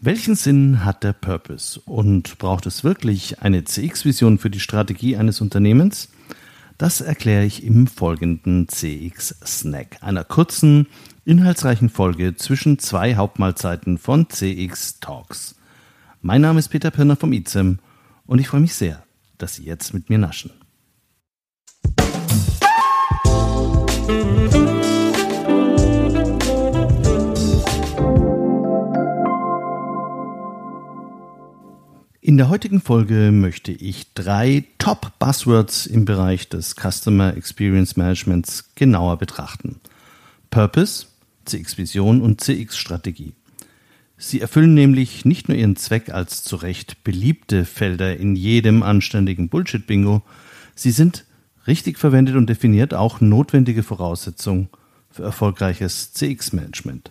Welchen Sinn hat der Purpose und braucht es wirklich eine CX-Vision für die Strategie eines Unternehmens? Das erkläre ich im folgenden CX Snack, einer kurzen, inhaltsreichen Folge zwischen zwei Hauptmahlzeiten von CX Talks. Mein Name ist Peter Pirner vom ICEM und ich freue mich sehr, dass Sie jetzt mit mir naschen. In der heutigen Folge möchte ich drei Top-Buzzwords im Bereich des Customer Experience Managements genauer betrachten. Purpose, CX-Vision und CX-Strategie. Sie erfüllen nämlich nicht nur ihren Zweck als zu Recht beliebte Felder in jedem anständigen Bullshit-Bingo, sie sind richtig verwendet und definiert auch notwendige Voraussetzungen für erfolgreiches CX-Management.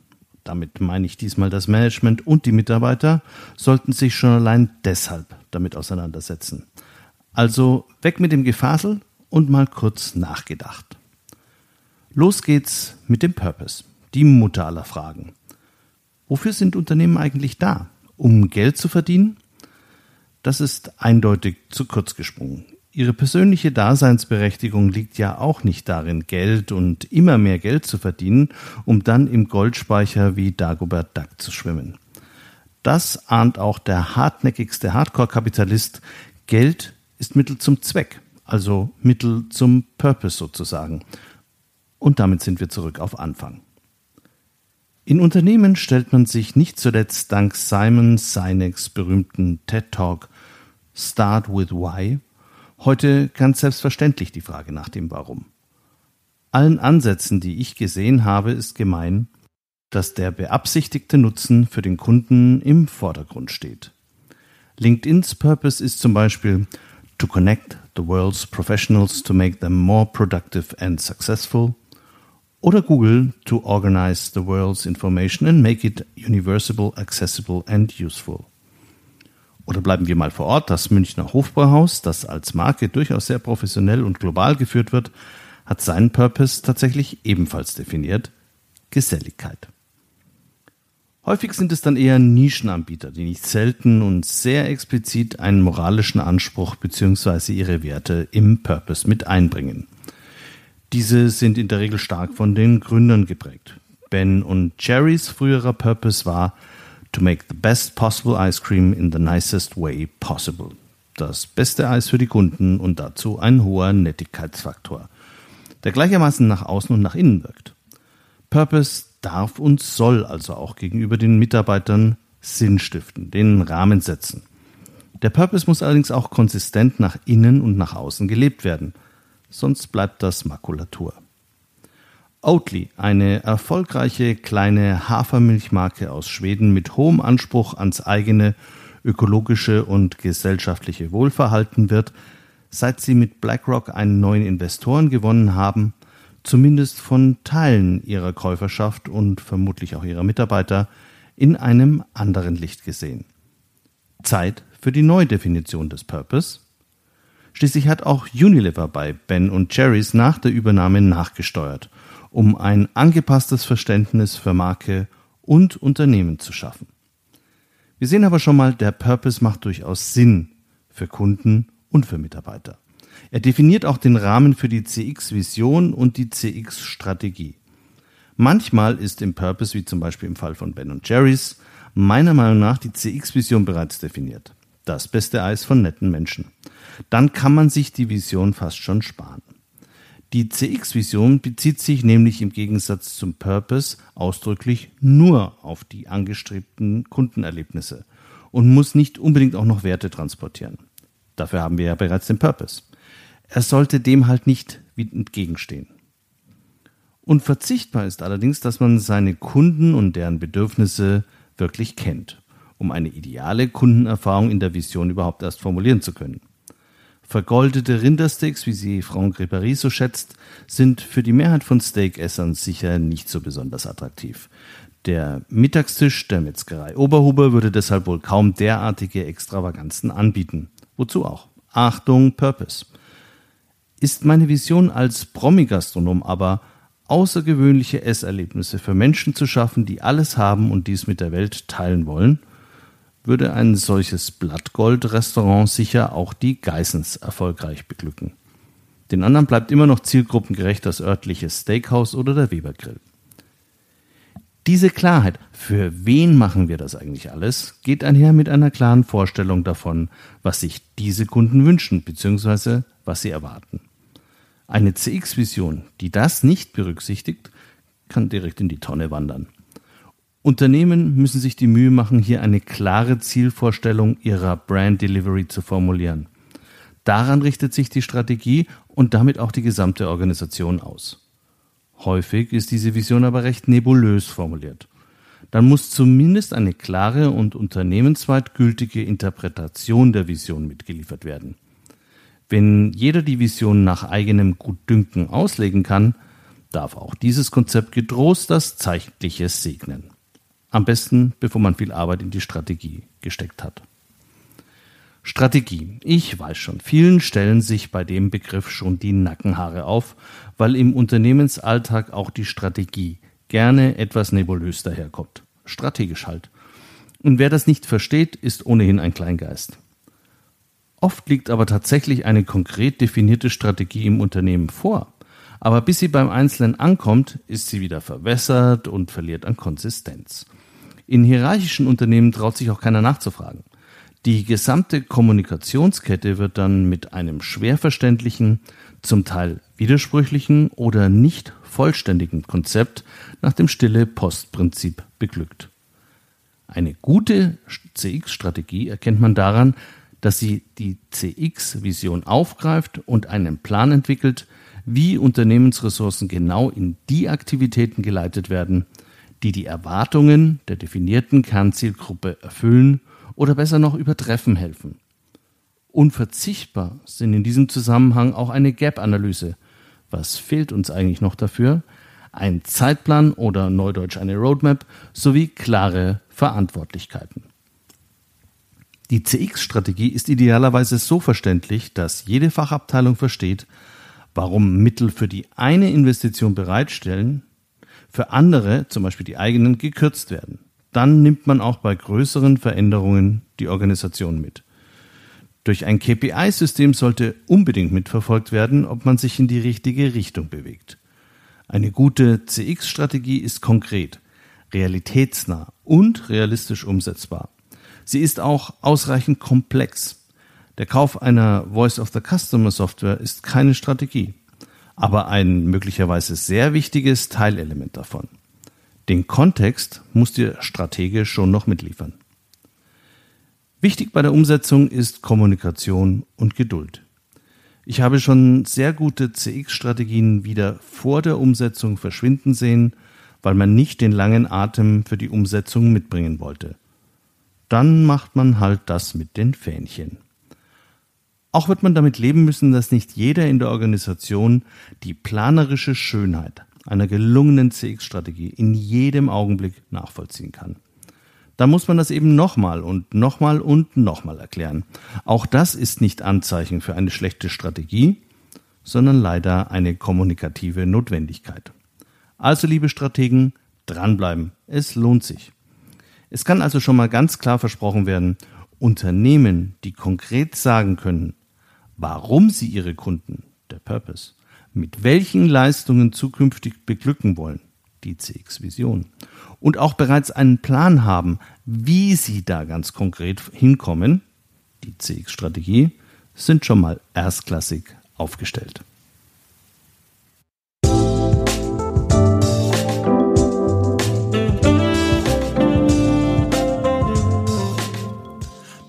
damit meine ich diesmal das Management und die Mitarbeiter, sollten sich schon allein deshalb damit auseinandersetzen. Also weg mit dem Gefasel und mal kurz nachgedacht. Los geht's mit dem Purpose, die Mutter aller Fragen. Wofür sind Unternehmen eigentlich da? Um Geld zu verdienen? Das ist eindeutig zu kurz gesprungen. Ihre persönliche Daseinsberechtigung liegt ja auch nicht darin, Geld und immer mehr Geld zu verdienen, um dann im Goldspeicher wie Dagobert Duck zu schwimmen. Das ahnt auch der hartnäckigste Hardcore-Kapitalist. Geld ist Mittel zum Zweck, also Mittel zum Purpose sozusagen. Und damit sind wir zurück auf Anfang. In Unternehmen stellt man sich nicht zuletzt dank Simon Sinek's berühmten TED Talk Start with Why heute ganz selbstverständlich die Frage nach dem Warum. Allen Ansätzen, die ich gesehen habe, ist gemein, dass der beabsichtigte Nutzen für den Kunden im Vordergrund steht. LinkedIns Purpose ist zum Beispiel to connect the world's professionals to make them more productive and successful. Oder Google to organize the world's information and make it universal, accessible and useful. Oder bleiben wir mal vor Ort, das Münchner Hofbräuhaus, das als Marke durchaus sehr professionell und global geführt wird, hat seinen Purpose tatsächlich ebenfalls definiert, Geselligkeit. Häufig sind es dann eher Nischenanbieter, die nicht selten und sehr explizit einen moralischen Anspruch bzw. ihre Werte im Purpose mit einbringen. Diese sind in der Regel stark von den Gründern geprägt. Ben und Jerrys früherer Purpose war to make the best possible ice cream in the nicest way possible. Das beste Eis für die Kunden und dazu ein hoher Nettigkeitsfaktor, der gleichermaßen nach außen und nach innen wirkt. Purpose darf und soll also auch gegenüber den Mitarbeitern Sinn stiften, den Rahmen setzen. Der Purpose muss allerdings auch konsistent nach innen und nach außen gelebt werden, sonst bleibt das Makulatur. Oatly, eine erfolgreiche kleine Hafermilchmarke aus Schweden mit hohem Anspruch ans eigene ökologische und gesellschaftliche Wohlverhalten wird, seit sie mit BlackRock einen neuen Investoren gewonnen haben, zumindest von Teilen ihrer Käuferschaft und vermutlich auch ihrer Mitarbeiter in einem anderen Licht gesehen. Zeit für die Neudefinition des Purpose. Schließlich hat auch Unilever bei Ben und Jerry's nach der Übernahme nachgesteuert, um ein angepasstes Verständnis für Marke und Unternehmen zu schaffen. Wir sehen aber schon mal, der Purpose macht durchaus Sinn für Kunden und für Mitarbeiter. Er definiert auch den Rahmen für die CX-Vision und die CX-Strategie. Manchmal ist im Purpose, wie zum Beispiel im Fall von Ben Jerry's, meiner Meinung nach die CX-Vision bereits definiert. Das beste Eis von netten Menschen. Dann kann man sich die Vision fast schon sparen. Die CX-Vision bezieht sich nämlich im Gegensatz zum Purpose ausdrücklich nur auf die angestrebten Kundenerlebnisse und muss nicht unbedingt auch noch Werte transportieren. Dafür haben wir ja bereits den Purpose. Er sollte dem halt nicht entgegenstehen. Unverzichtbar ist allerdings, dass man seine Kunden und deren Bedürfnisse wirklich kennt, um eine ideale Kundenerfahrung in der Vision überhaupt erst formulieren zu können. Vergoldete Rindersteaks, wie sie Franck Ribéry so schätzt, sind für die Mehrheit von Steakessern sicher nicht so besonders attraktiv. Der Mittagstisch der Metzgerei Oberhuber würde deshalb wohl kaum derartige Extravaganzen anbieten. Wozu auch? Achtung, Purpose. Ist meine Vision als Promi-Gastronom aber außergewöhnliche Esserlebnisse für Menschen zu schaffen, die alles haben und dies mit der Welt teilen wollen, würde ein solches Blattgold-Restaurant sicher auch die Geissens erfolgreich beglücken. Den anderen bleibt immer noch zielgruppengerecht das örtliche Steakhouse oder der Webergrill. Diese Klarheit, für wen machen wir das eigentlich alles, geht einher mit einer klaren Vorstellung davon, was sich diese Kunden wünschen bzw. was sie erwarten. Eine CX-Vision, die das nicht berücksichtigt, kann direkt in die Tonne wandern. Unternehmen müssen sich die Mühe machen, hier eine klare Zielvorstellung ihrer Brand Delivery zu formulieren. Daran richtet sich die Strategie und damit auch die gesamte Organisation aus. Häufig ist diese Vision aber recht nebulös formuliert. Dann muss zumindest eine klare und unternehmensweit gültige Interpretation der Vision mitgeliefert werden. Wenn jeder die Vision nach eigenem Gutdünken auslegen kann, darf auch dieses Konzept getrost das Zeitliche segnen. Am besten, bevor man viel Arbeit in die Strategie gesteckt hat. Strategie. Ich weiß schon, vielen stellen sich bei dem Begriff schon die Nackenhaare auf, weil im Unternehmensalltag auch die Strategie gerne etwas nebulös daherkommt. Strategisch halt. Und wer das nicht versteht, ist ohnehin ein Kleingeist. Oft liegt aber tatsächlich eine konkret definierte Strategie im Unternehmen vor. Aber bis sie beim Einzelnen ankommt, ist sie wieder verwässert und verliert an Konsistenz. In hierarchischen Unternehmen traut sich auch keiner nachzufragen. Die gesamte Kommunikationskette wird dann mit einem schwer verständlichen, zum Teil widersprüchlichen oder nicht vollständigen Konzept nach dem stille Postprinzip beglückt. Eine gute CX-Strategie erkennt man daran, dass sie die CX-Vision aufgreift und einen Plan entwickelt, wie Unternehmensressourcen genau in die Aktivitäten geleitet werden, die die Erwartungen der definierten Kernzielgruppe erfüllen oder besser noch übertreffen helfen. Unverzichtbar sind in diesem Zusammenhang auch eine Gap-Analyse. Was fehlt uns eigentlich noch dafür? Ein Zeitplan oder neudeutsch eine Roadmap sowie klare Verantwortlichkeiten. Die CX-Strategie ist idealerweise so verständlich, dass jede Fachabteilung versteht, warum Mittel für die eine Investition bereitstellen, für andere, zum Beispiel die eigenen, gekürzt werden. Dann nimmt man auch bei größeren Veränderungen die Organisation mit. Durch ein KPI-System sollte unbedingt mitverfolgt werden, ob man sich in die richtige Richtung bewegt. Eine gute CX-Strategie ist konkret, realitätsnah und realistisch umsetzbar. Sie ist auch ausreichend komplex. Der Kauf einer Voice of the Customer Software ist keine Strategie aber ein möglicherweise sehr wichtiges Teilelement davon. Den Kontext muss dir strategisch schon noch mitliefern. Wichtig bei der Umsetzung ist Kommunikation und Geduld. Ich habe schon sehr gute CX-Strategien wieder vor der Umsetzung verschwinden sehen, weil man nicht den langen Atem für die Umsetzung mitbringen wollte. Dann macht man halt das mit den Fähnchen. Auch wird man damit leben müssen, dass nicht jeder in der Organisation die planerische Schönheit einer gelungenen CX-Strategie in jedem Augenblick nachvollziehen kann. Da muss man das eben nochmal und nochmal und nochmal erklären. Auch das ist nicht Anzeichen für eine schlechte Strategie, sondern leider eine kommunikative Notwendigkeit. Also, liebe Strategen, dranbleiben. Es lohnt sich. Es kann also schon mal ganz klar versprochen werden, Unternehmen, die konkret sagen können, warum sie ihre Kunden, der Purpose, mit welchen Leistungen zukünftig beglücken wollen, die CX-Vision, und auch bereits einen Plan haben, wie sie da ganz konkret hinkommen, die CX-Strategie, sind schon mal erstklassig aufgestellt.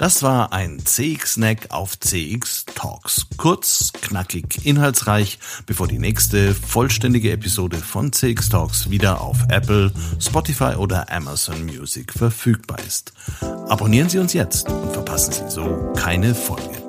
Das war ein CX-Snack auf CX Talks. Kurz, knackig, inhaltsreich, bevor die nächste vollständige Episode von CX Talks wieder auf Apple, Spotify oder Amazon Music verfügbar ist. Abonnieren Sie uns jetzt und verpassen Sie so keine Folge.